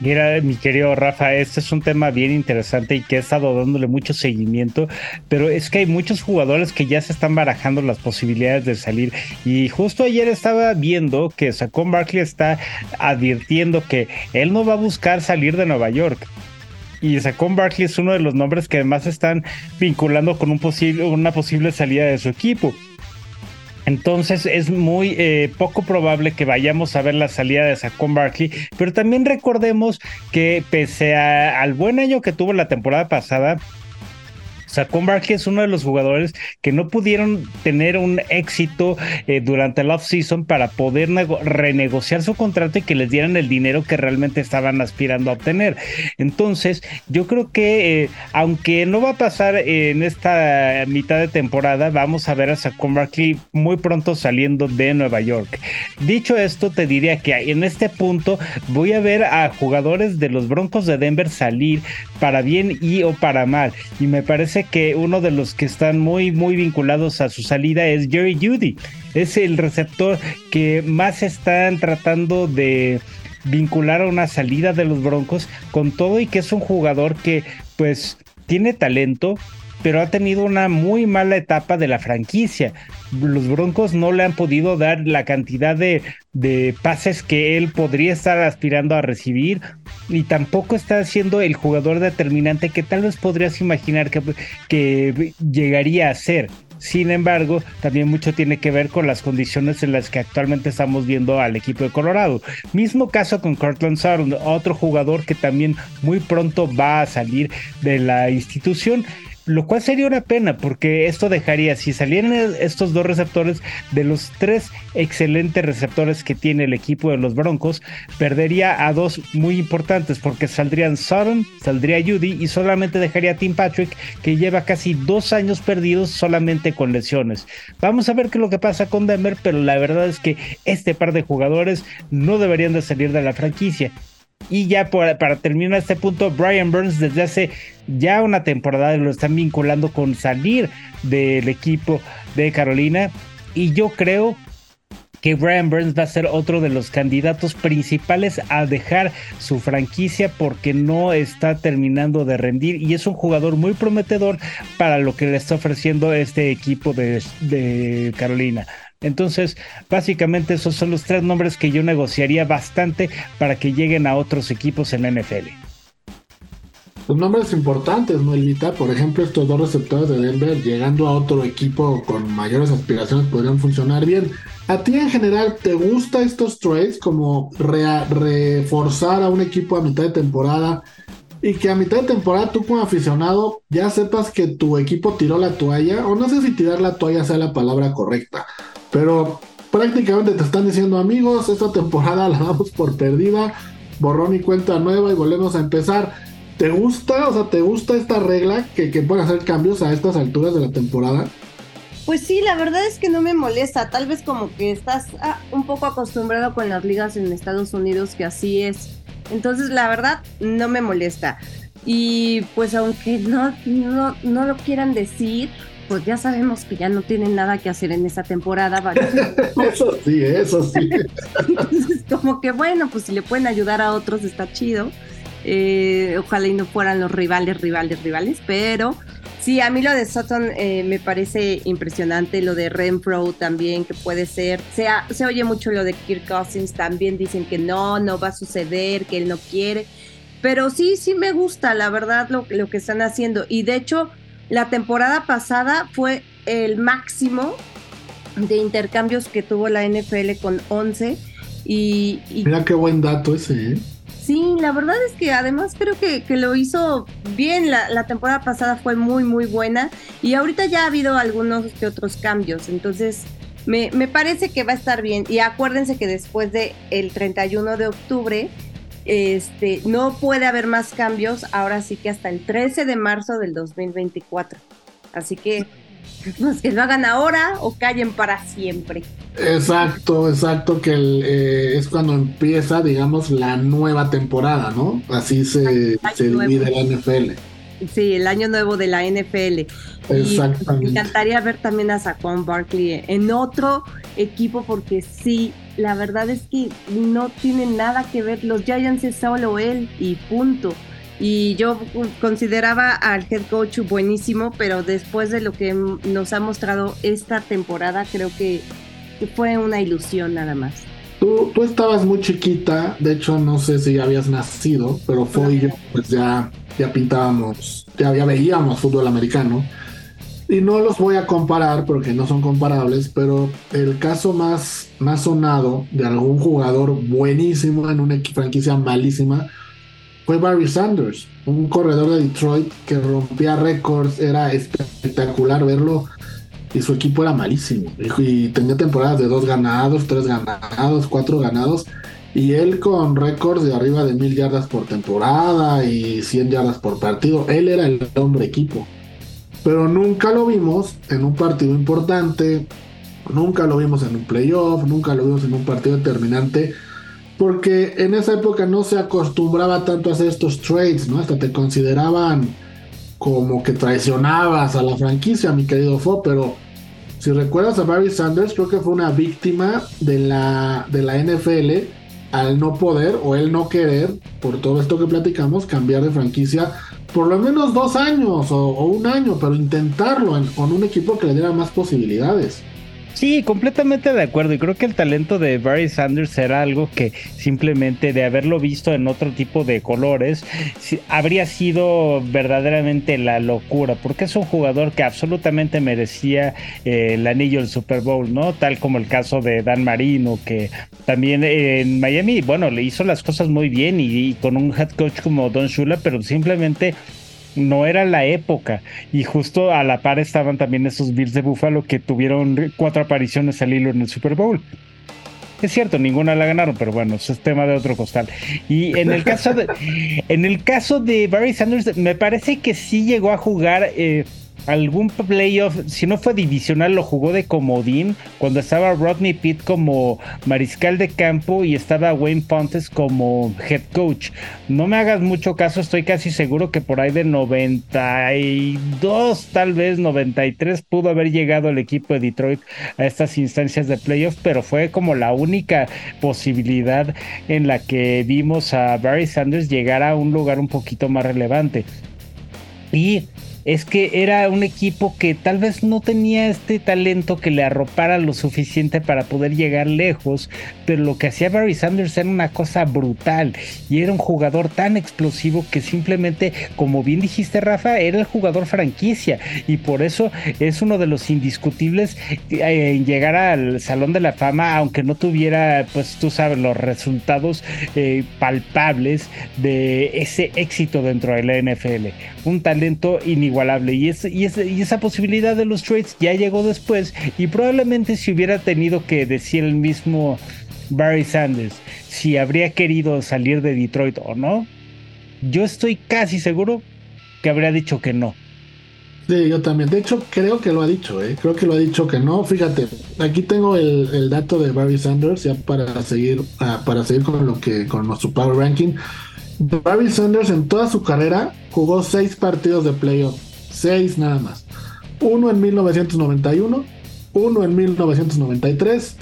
Mira, mi querido Rafa, este es un tema bien interesante y que he estado dándole mucho seguimiento, pero es que hay muchos jugadores que ya se están barajando las posibilidades de salir. Y justo ayer estaba viendo que Saquon Barkley está advirtiendo que él no va a buscar salir de Nueva York. Y Saquon Barkley es uno de los nombres que además están vinculando con una posible salida de su equipo. Entonces es muy eh, poco probable que vayamos a ver la salida de Saquon Barkley, pero también recordemos que pese al buen año que tuvo la temporada pasada, Saquon Barkley es uno de los jugadores que no pudieron tener un éxito eh, durante el offseason para poder renegociar su contrato y que les dieran el dinero que realmente estaban aspirando a obtener. Entonces, yo creo que eh, aunque no va a pasar en esta mitad de temporada, vamos a ver a Saquon Barkley muy pronto saliendo de Nueva York. Dicho esto, te diría que en este punto voy a ver a jugadores de los Broncos de Denver salir para bien y o para mal. Y me parece que uno de los que están muy, muy vinculados a su salida es Jerry Judy. Es el receptor que más están tratando de vincular a una salida de los Broncos con todo y que es un jugador que pues tiene talento, pero ha tenido una muy mala etapa de la franquicia. Los Broncos no le han podido dar la cantidad de, pases que él podría estar aspirando a recibir y tampoco está siendo el jugador determinante que tal vez podrías imaginar que, que llegaría a ser. Sin embargo, también mucho tiene que ver con las condiciones en las que actualmente estamos viendo al equipo de Colorado. Mismo caso con Cortland Sutton, otro jugador que también muy pronto va a salir de la institución lo cual sería una pena porque esto dejaría, si salieran estos dos receptores, de los tres excelentes receptores que tiene el equipo de los Broncos, perdería a dos muy importantes porque saldrían Sutton, saldría Judy y solamente dejaría a Tim Patrick que lleva casi dos años perdidos solamente con lesiones. Vamos a ver qué es lo que pasa con Denver, pero la verdad es que este par de jugadores no deberían de salir de la franquicia. Y ya para terminar este punto, Brian Burns desde hace ya una temporada lo están vinculando con salir del equipo de Carolina. Y yo creo que Brian Burns va a ser otro de los candidatos principales a dejar su franquicia porque no está terminando de rendir y es un jugador muy prometedor para lo que le está ofreciendo este equipo de, de Carolina. Entonces, básicamente esos son los tres nombres que yo negociaría bastante para que lleguen a otros equipos en NFL. Los nombres importantes, ¿no, Elvita? Por ejemplo, estos dos receptores de Denver llegando a otro equipo con mayores aspiraciones podrían funcionar bien. ¿A ti en general te gusta estos trades como reforzar a un equipo a mitad de temporada y que a mitad de temporada tú como aficionado ya sepas que tu equipo tiró la toalla o no sé si tirar la toalla sea la palabra correcta, pero prácticamente te están diciendo amigos, esta temporada la damos por perdida, borrón y cuenta nueva y volvemos a empezar. ¿Te gusta? O sea, ¿te gusta esta regla que, que pueden hacer cambios a estas alturas de la temporada? Pues sí, la verdad es que no me molesta. Tal vez como que estás ah, un poco acostumbrado con las ligas en Estados Unidos, que así es. Entonces, la verdad, no me molesta. Y pues aunque no, no, no lo quieran decir, pues ya sabemos que ya no tienen nada que hacer en esa temporada. eso sí, eso sí. Entonces, como que bueno, pues si le pueden ayudar a otros está chido. Eh, ojalá y no fueran los rivales, rivales, rivales, pero sí, a mí lo de Sutton eh, me parece impresionante, lo de Renfro también, que puede ser, se, se oye mucho lo de Kirk Cousins, también dicen que no, no va a suceder, que él no quiere, pero sí, sí me gusta, la verdad, lo, lo que están haciendo, y de hecho, la temporada pasada fue el máximo de intercambios que tuvo la NFL con 11. Y, Mira qué buen dato ese, ¿eh? Sí, la verdad es que además creo que, lo hizo bien. La, temporada pasada fue muy, muy buena. Y ahorita ya ha habido algunos que otros cambios. Entonces, me, parece que va a estar bien. Y acuérdense que después del el 31 de octubre, este, no puede haber más cambios. Ahora sí que hasta el 13 de marzo del 2024. Así que pues que lo hagan ahora o callen para siempre. Exacto, exacto, que eh, es cuando empieza, digamos, la nueva temporada, ¿no? Así se, divide la NFL. Sí, el año nuevo de la NFL. Exactamente. me encantaría ver también a Saquon Barkley en otro equipo porque sí, la verdad es que no tiene nada que ver. Los Giants es solo él y punto. Y yo consideraba al head coach buenísimo, pero después de lo que nos ha mostrado esta temporada, creo que, fue una ilusión nada más. Tú, tú, estabas muy chiquita, de hecho no sé si habías nacido, pero fue y yo pues ya, ya pintábamos, ya, ya veíamos fútbol americano. Y no los voy a comparar porque no son comparables, pero el caso más, más sonado de algún jugador buenísimo en una franquicia malísima fue Barry Sanders, un corredor de Detroit que rompía récords, era espectacular verlo y su equipo era malísimo. Y tenía temporadas de dos ganados, tres ganados, cuatro ganados. Y él con récords de arriba de mil yardas por temporada y 100 yardas por partido. Él era el hombre equipo. Pero nunca lo vimos en un partido importante. Nunca lo vimos en un playoff. Nunca lo vimos en un partido determinante porque en esa época no se acostumbraba tanto a hacer estos trades, ¿no? Hasta te consideraban como que traicionabas a la franquicia, mi querido Fo, pero si recuerdas a Barry Sanders, creo que fue una víctima de la, de la NFL al no poder o el no querer, por todo esto que platicamos, cambiar de franquicia por lo menos dos años o, un año, pero intentarlo con un equipo que le diera más posibilidades. Sí, completamente de acuerdo. Y creo que el talento de Barry Sanders era algo que simplemente de haberlo visto en otro tipo de colores habría sido verdaderamente la locura, porque es un jugador que absolutamente merecía eh, el anillo del Super Bowl, ¿no? Tal como el caso de Dan Marino, que también en Miami, bueno, le hizo las cosas muy bien y, y con un head coach como Don Shula, pero simplemente no era la época. Y justo a la par estaban también esos Bills de Buffalo que tuvieron cuatro apariciones al hilo en el Super Bowl. Es cierto, ninguna la ganaron, pero bueno, eso es tema de otro costal. Y en el caso de, en el caso de Barry Sanders, me parece que sí llegó a jugar eh, algún playoff, si no fue divisional, lo jugó de comodín cuando estaba Rodney Pitt como mariscal de campo y estaba Wayne Pontes como head coach. No me hagas mucho caso, estoy casi seguro que por ahí de 92, tal vez 93, pudo haber llegado el equipo de Detroit a estas instancias de playoff, pero fue como la única posibilidad en la que vimos a Barry Sanders llegar a un lugar un poquito más relevante. Y es que era un equipo que tal vez no tenía este talento que le arropara lo suficiente para poder llegar lejos, pero lo que hacía Barry Sanders era una cosa brutal y era un jugador tan explosivo que simplemente, como bien dijiste Rafa, era el jugador franquicia y por eso es uno de los indiscutibles eh, en llegar al Salón de la Fama, aunque no tuviera, pues tú sabes, los resultados eh, palpables de ese éxito dentro de la NFL. Un talento inigualable igualable. Y, y, y, esa posibilidad de los trades ya llegó después. Y probablemente si hubiera tenido que decir el mismo Barry Sanders si habría querido salir de Detroit o no, yo estoy casi seguro que habría dicho que no. Sí, yo también. De hecho, creo que lo ha dicho, ¿eh? Creo que lo ha dicho que no. Fíjate, aquí tengo el, dato de Barry Sanders ya para seguir, ah, para seguir con lo que, con nuestro power ranking. Barry Sanders en toda su carrera jugó seis partidos de playoff. Seis nada más. Uno en 1991, uno en 1993,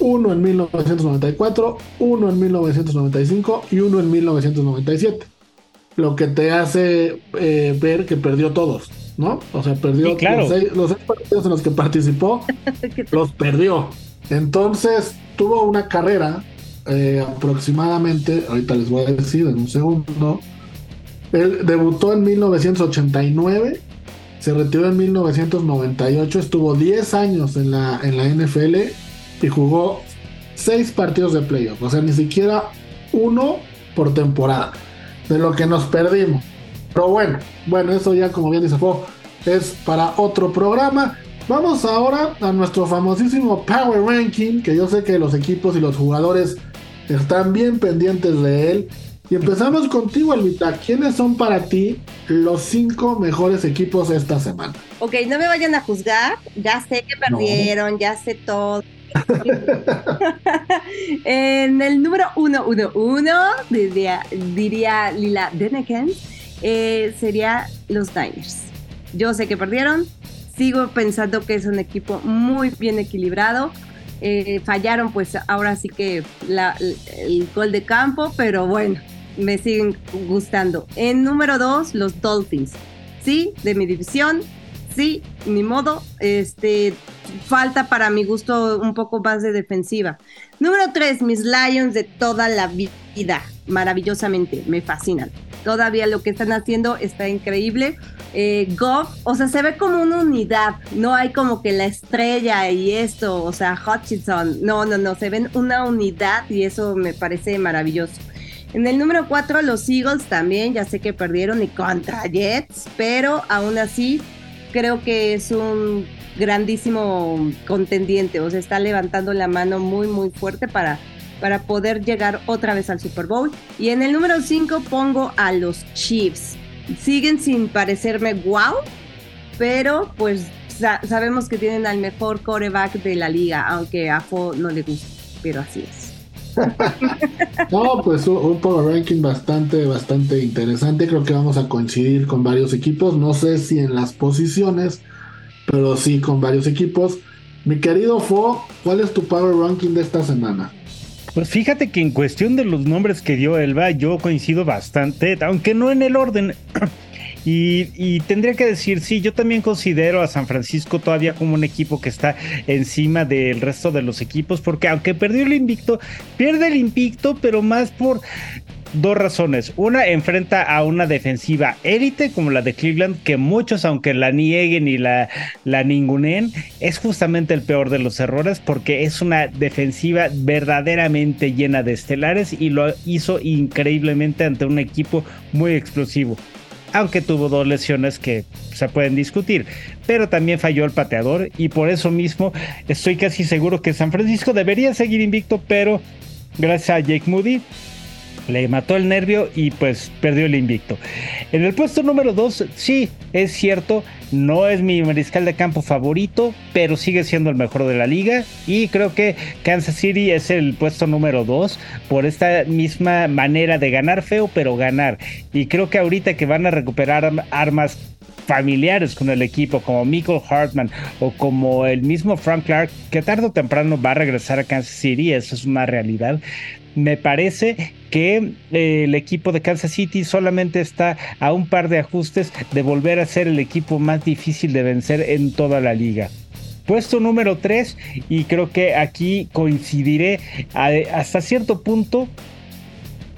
uno en 1994, uno en 1995 y uno en 1997. Lo que te hace eh, ver que perdió todos. ¿no? O sea, perdió los, seis, partidos en los que participó, los perdió. Entonces, tuvo una carrera eh, aproximadamente, ahorita les voy a decir en un segundo. Él debutó en 1989, se retiró en 1998, estuvo 10 años en la, en la NFL y jugó 6 partidos de playoff, o sea, ni siquiera uno por temporada, de lo que nos perdimos. Pero bueno, bueno, eso ya como bien dice fue es para otro programa. Vamos ahora a nuestro famosísimo Power Ranking, que yo sé que los equipos y los jugadores están bien pendientes de él. Y empezamos contigo, Elvita. ¿Quiénes son para ti los cinco mejores equipos esta semana? Ok, no me vayan a juzgar. Ya sé que perdieron, ya sé todo. en el número uno, uno, uno, diría, diría Lila Deneken, eh, sería los Niners. Yo sé que perdieron, sigo pensando que es un equipo muy bien equilibrado. Eh, fallaron pues ahora sí que el gol de campo, pero bueno, me siguen gustando. En número dos, los Dolphins. Sí, de mi división. Sí, ni modo. Este, falta para mi gusto un poco más de defensiva. Número tres, mis Lions de toda la vida. Maravillosamente, me fascinan. Todavía lo que están haciendo está increíble. Eh, Goff, o sea, se ve como una unidad. No hay como que la estrella y esto, o sea, Hutchinson. No, no, no, se ven una unidad y eso me parece maravilloso. En el número 4, los Eagles también, ya sé que perdieron y contra Jets, pero aún así creo que es un grandísimo contendiente, o sea, está levantando la mano muy, muy fuerte para para poder llegar otra vez al Super Bowl. Y en el número 5 pongo a los Chiefs. Siguen sin parecerme wow, pero pues sabemos que tienen al mejor coreback de la liga, aunque a Fo no le gusta, pero así es. no, pues un power ranking bastante, bastante interesante. Creo que vamos a coincidir con varios equipos. No sé si en las posiciones, pero sí con varios equipos. Mi querido Fo, ¿cuál es tu power ranking de esta semana? Pues fíjate que en cuestión de los nombres que dio Elba, yo coincido bastante, aunque no en el orden. Y, tendría que decir, sí, yo también considero a San Francisco todavía como un equipo que está encima del resto de los equipos, porque aunque perdió el invicto, pierde el invicto, pero más por dos razones. Una, enfrenta a una defensiva élite como la de Cleveland, que muchos, aunque la nieguen y la, la ningunen, es justamente el peor de los errores porque es una defensiva verdaderamente llena de estelares y lo hizo increíblemente ante un equipo muy explosivo aunque tuvo dos lesiones que se pueden discutir, pero también falló el pateador y por eso mismo estoy casi seguro que San Francisco debería seguir invicto, pero gracias a Jake Moody le mató el nervio y pues perdió el invicto. En el puesto número 2, sí, es cierto, no es mi mariscal de campo favorito, pero sigue siendo el mejor de la liga y creo que Kansas City es el puesto número 2 por esta misma manera de ganar feo, pero ganar. Y creo que ahorita que van a recuperar armas familiares con el equipo, como Michael Hartman o como el mismo Frank Clark, que tarde o temprano va a regresar a Kansas City, eso es una realidad me parece que eh, el equipo de Kansas City solamente está a un par de ajustes de volver a ser el equipo más difícil de vencer en toda la liga. Puesto número 3 y creo que aquí coincidiré hasta cierto punto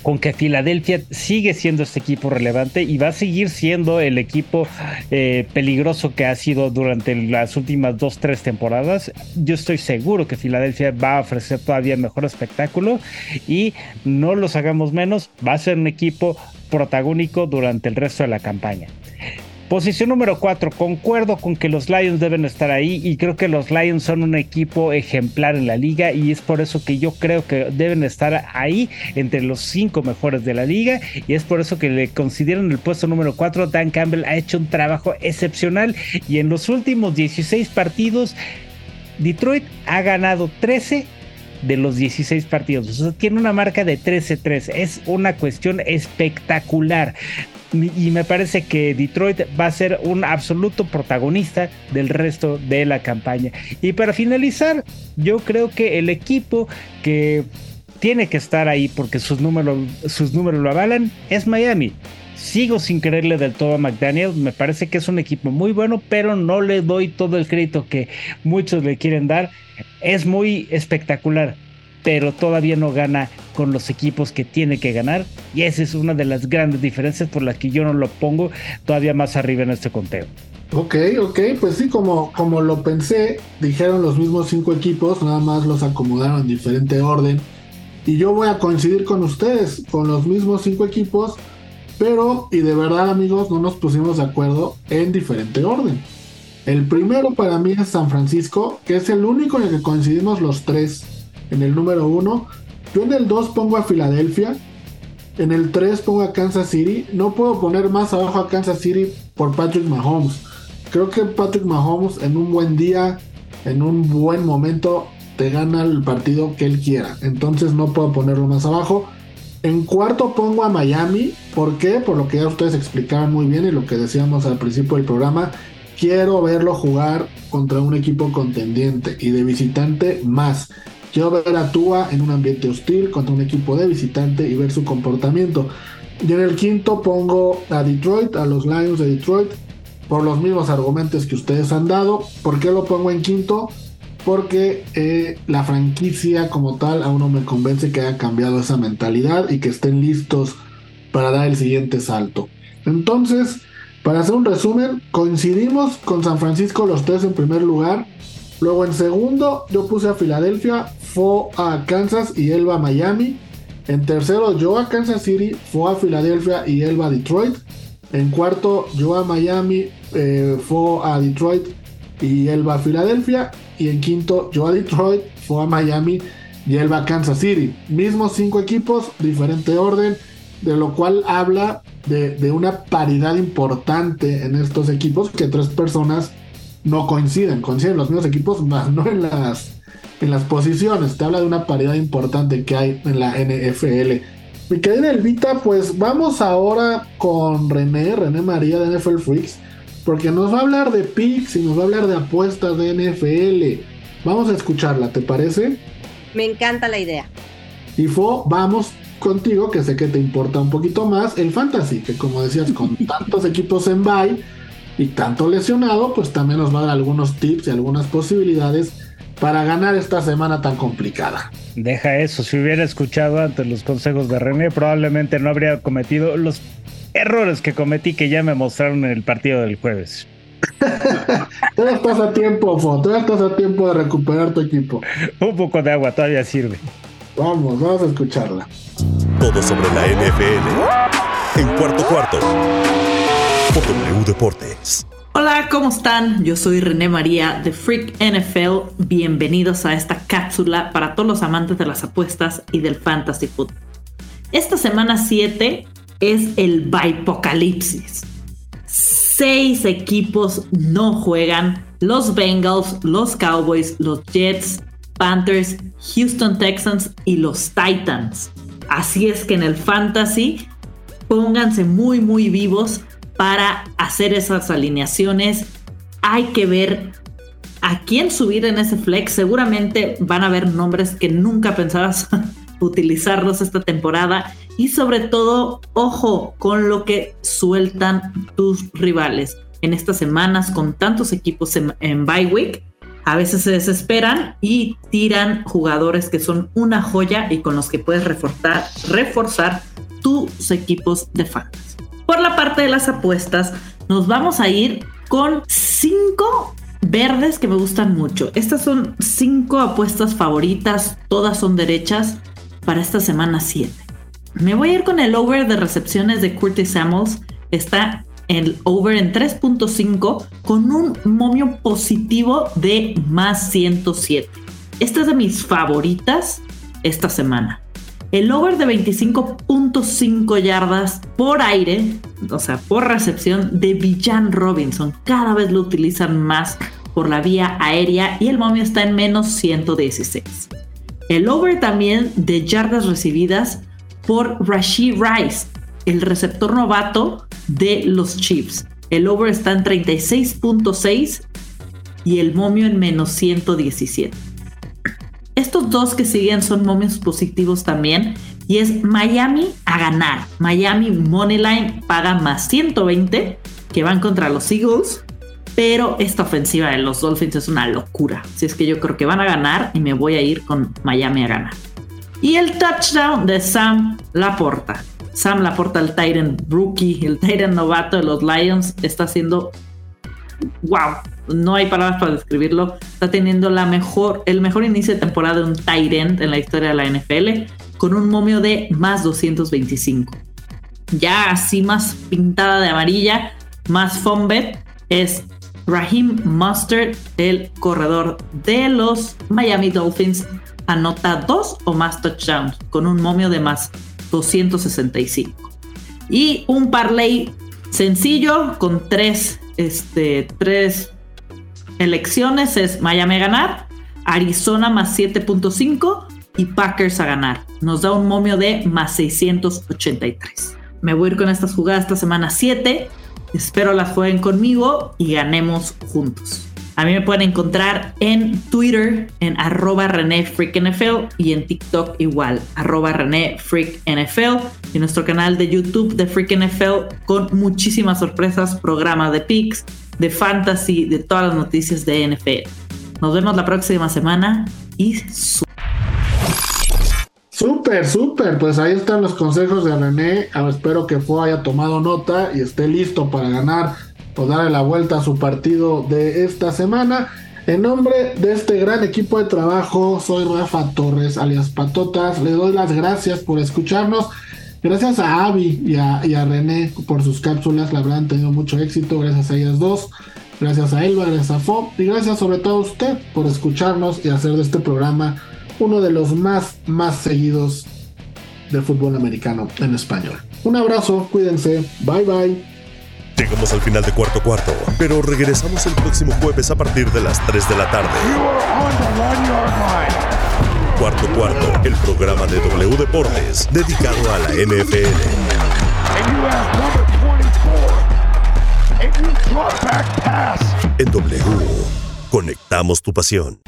con que Filadelfia sigue siendo este equipo relevante y va a seguir siendo el equipo eh, peligroso que ha sido durante las últimas dos, tres temporadas. Yo estoy seguro que Filadelfia va a ofrecer todavía mejor espectáculo y no los hagamos menos, va a ser un equipo protagónico durante el resto de la campaña. Posición número 4, concuerdo con que los Lions deben estar ahí y creo que los Lions son un equipo ejemplar en la liga y es por eso que yo creo que deben estar ahí entre los 5 mejores de la liga y es por eso que le consideran el puesto número 4. Dan Campbell ha hecho un trabajo excepcional y en los últimos 16 partidos Detroit ha ganado 13 de los 16 partidos. O sea, tiene una marca de 13-3. Es una cuestión espectacular y me parece que Detroit va a ser un absoluto protagonista del resto de la campaña. Y para finalizar, yo creo que el equipo que tiene que estar ahí porque sus números, sus números lo avalan es Miami. Sigo sin creerle del todo a McDaniel. Me parece que es un equipo muy bueno, pero no le doy todo el crédito que muchos le quieren dar. Es muy espectacular pero todavía no gana con los equipos que tiene que ganar. Y esa es una de las grandes diferencias por las que yo no lo pongo todavía más arriba en este conteo. Ok, ok, pues sí, como, como lo pensé, dijeron los mismos cinco equipos, nada más los acomodaron en diferente orden. Y yo voy a coincidir con ustedes, con los mismos cinco equipos, pero, y de verdad amigos, no nos pusimos de acuerdo en diferente orden. El primero para mí es San Francisco, que es el único en el que coincidimos los tres en el número 1. Yo en el 2 pongo a Filadelfia. En el 3 pongo a Kansas City. No puedo poner más abajo a Kansas City por Patrick Mahomes. Creo que Patrick Mahomes en un buen día, en un buen momento, te gana el partido que él quiera. Entonces no puedo ponerlo más abajo. En cuarto pongo a Miami. ¿Por qué? Por lo que ya ustedes explicaban muy bien y lo que decíamos al principio del programa. Quiero verlo jugar contra un equipo contendiente y de visitante más. Quiero ver a Tua en un ambiente hostil contra un equipo de visitante y ver su comportamiento. Y en el quinto pongo a Detroit, a los Lions de Detroit, por los mismos argumentos que ustedes han dado. ¿Por qué lo pongo en quinto? Porque eh, la franquicia como tal aún no me convence que haya cambiado esa mentalidad y que estén listos para dar el siguiente salto. Entonces, para hacer un resumen, coincidimos con San Francisco los tres en primer lugar. Luego en segundo yo puse a Filadelfia, fue a Kansas y él va a Miami. En tercero, yo a Kansas City, fue a Filadelfia y él va a Detroit. En cuarto, yo a Miami, eh, fue a Detroit y él va a Filadelfia. Y en quinto, yo a Detroit, fue a Miami y él va a Kansas City. Mismos cinco equipos, diferente orden, de lo cual habla de una paridad importante en estos equipos que tres personas no coinciden. Coinciden los mismos equipos, más no en las en las posiciones. Te habla de una paridad importante que hay en la NFL. Mi querida Elvita, pues vamos ahora con René, René María de NFL Freaks, porque nos va a hablar de picks y nos va a hablar de apuestas de NFL. Vamos a escucharla, ¿te parece? Me encanta la idea. Y Fo, vamos contigo, que sé que te importa un poquito más el fantasy, que como decías, con tantos equipos en bye y tanto lesionado, pues también nos va a dar algunos tips y algunas posibilidades para ganar esta semana tan complicada. Deja eso, si hubiera escuchado antes los consejos de René, probablemente no habría cometido los errores que cometí que ya me mostraron en el partido del jueves. todavía estás a tiempo, Fo, todavía estás a tiempo de recuperar tu equipo. Un poco de agua todavía sirve. Vamos, vamos a escucharla. Todo sobre la NFL en cuarto cuarto Deportes. Hola, ¿cómo están? Yo soy René María de Freak NFL. Bienvenidos a esta cápsula para todos los amantes de las apuestas y del fantasy football. Esta semana 7 es el Bipocalipsis. Seis equipos no juegan. Los Bengals, los Cowboys, los Jets, Panthers, Houston Texans y los Titans. Así es que en el fantasy pónganse muy muy vivos para hacer esas alineaciones. Hay que ver a quién subir en ese flex. Seguramente van a haber nombres que nunca pensabas utilizarlos esta temporada. Y sobre todo, ojo con lo que sueltan tus rivales en estas semanas con tantos equipos en, en bye week. A veces se desesperan y tiran jugadores que son una joya y con los que puedes reforzar, tus equipos de fantasy. Por la parte de las apuestas, nos vamos a ir con cinco verdes que me gustan mucho. Estas son cinco apuestas favoritas, todas son derechas para esta semana 7. Me voy a ir con el over de recepciones de Curtis Samuels. Está el over en 3.5 con un momio positivo de más 107. Esta es de mis favoritas esta semana. El over de 25.5 yardas por aire, o sea, por recepción de Villan Robinson. Cada vez lo utilizan más por la vía aérea y el momio está en menos 116. El over también de yardas recibidas por Rashid Rice, el receptor novato de los Chiefs. El over está en 36.6 y el momio en menos 117. Estos dos que siguen son momios positivos también y es Miami a ganar. Miami Moneyline paga más 120 que van contra los Eagles, pero esta ofensiva de los Dolphins es una locura. Así es que yo creo que van a ganar y me voy a ir con Miami a ganar. Y el touchdown de Sam Laporta. Sam Laporta, el Tyrant rookie, el Tyrant novato de los Lions, está haciendo wow, no hay palabras para describirlo. Está teniendo la mejor, el mejor inicio de temporada de un tight end en la historia de la NFL, con un momio de más 225. Ya así más pintada de amarilla, más fombet, es Raheem Mustard, el corredor de los Miami Dolphins, anota dos o más touchdowns, con un momio de más 265. Y un parlay sencillo con tres este, tres elecciones es Miami a ganar, Arizona más 7.5 y Packers a ganar. Nos da un momio de más 683. Me voy a ir con estas jugadas esta semana 7. Espero las jueguen conmigo y ganemos juntos. A mí me pueden encontrar en Twitter en arroba René y en TikTok igual, arroba René y nuestro canal de YouTube de Freak NFL con muchísimas sorpresas, programas de picks, de fantasy, de todas las noticias de NFL. Nos vemos la próxima semana y Súper, súper. Pues ahí están los consejos de René. Espero que Fo haya tomado nota y esté listo para ganar por darle la vuelta a su partido de esta semana. En nombre de este gran equipo de trabajo, soy Rafa Torres, alias Patotas. Le doy las gracias por escucharnos. Gracias a Avi y a, René por sus cápsulas, la verdad han tenido mucho éxito, gracias a ellas dos. Gracias a Elba, gracias a Fob y gracias sobre todo a usted por escucharnos y hacer de este programa uno de los más, más seguidos del fútbol americano en español. Un abrazo, cuídense, bye bye. Llegamos al final de cuarto cuarto, pero regresamos el próximo jueves a partir de las 3 de la tarde. Cuarto cuarto, el programa de W Deportes dedicado a la NFL. En W, conectamos tu pasión.